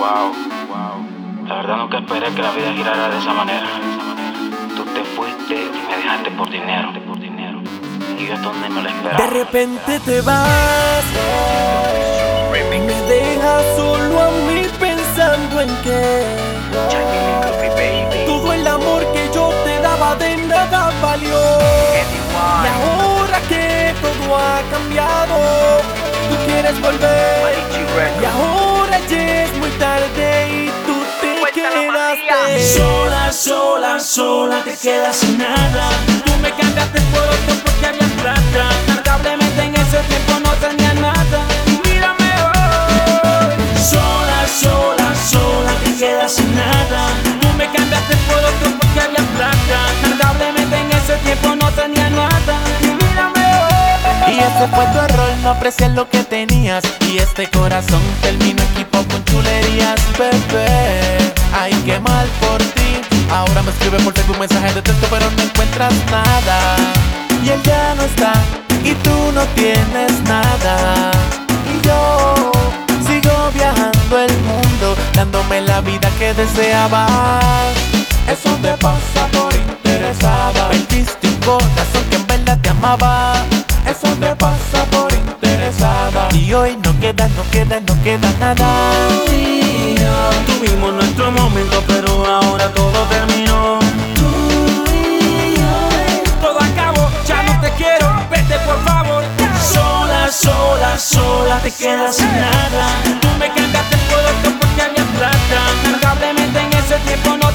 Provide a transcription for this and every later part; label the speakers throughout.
Speaker 1: Wow, wow. La verdad nunca esperé que la vida girara de esa manera. Tú te fuiste y me dejaste por dinero, por dinero. Y yo esto no me lo esperaba.
Speaker 2: De repente te vas y me dejas solo a mí pensando en que todo el amor que yo te daba de nada valió. Y ahora que todo ha cambiado, tú quieres volver. Quedaste.
Speaker 3: Sola, sola, sola, te quedas sin nada. Tú me cambiaste por otro porque había plata. Lamentablemente en ese tiempo no tenía nada. Y mírame hoy. Sola, sola, sola, te quedas sin nada. Tú me cambiaste por otro porque había plata. Lamentablemente en ese tiempo no tenía nada. Y mírame hoy.
Speaker 2: Y ese fue tu error, no aprecias lo que tenías. Y este corazón terminó equipo con chulerías, bebé. Escribe por Facebook mensaje de texto, pero no encuentras nada. Y él ya no está, y tú no tienes nada. Y yo sigo viajando el mundo, dándome la vida que deseabas. Eso te pasa por interesada. Perdiste un corazón que en verdad te amaba. Eso te pasa por interesada. Y hoy no queda, no queda, no queda nada.
Speaker 3: Tuvimos nuestro momento, pero ahora todo terminó. Te quedas sin nada. Tú me cambiaste por otro porque había plata. Lamentablemente en ese tiempo no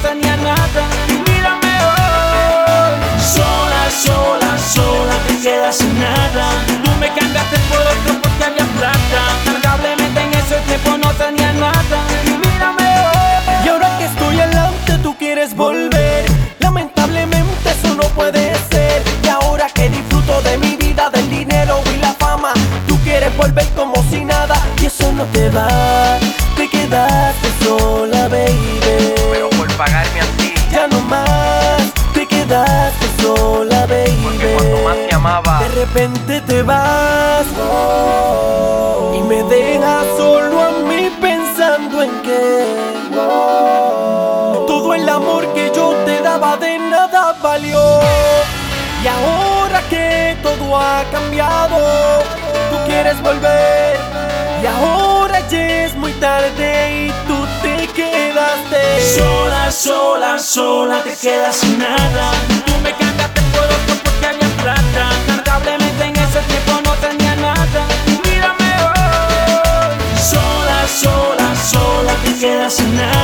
Speaker 2: quedaste sola, baby.
Speaker 1: Pero por pagarme así,
Speaker 2: Ya no más. Te quedaste sola, baby.
Speaker 1: porque cuando más te amaba,
Speaker 2: De repente te vas y me dejas solo a mí pensando en que todo el amor que yo te daba de nada valió. Y ahora que todo ha cambiado, tú quieres volver. Y ahora ya es muy tarde
Speaker 3: Sola, sola, sola, te quedas sin nada. Tú me cambiaste por otro porque había plata. Lamentablemente en ese tiempo no tenía nada. Mírame hoy. Sola, sola, sola, te quedas sin nada.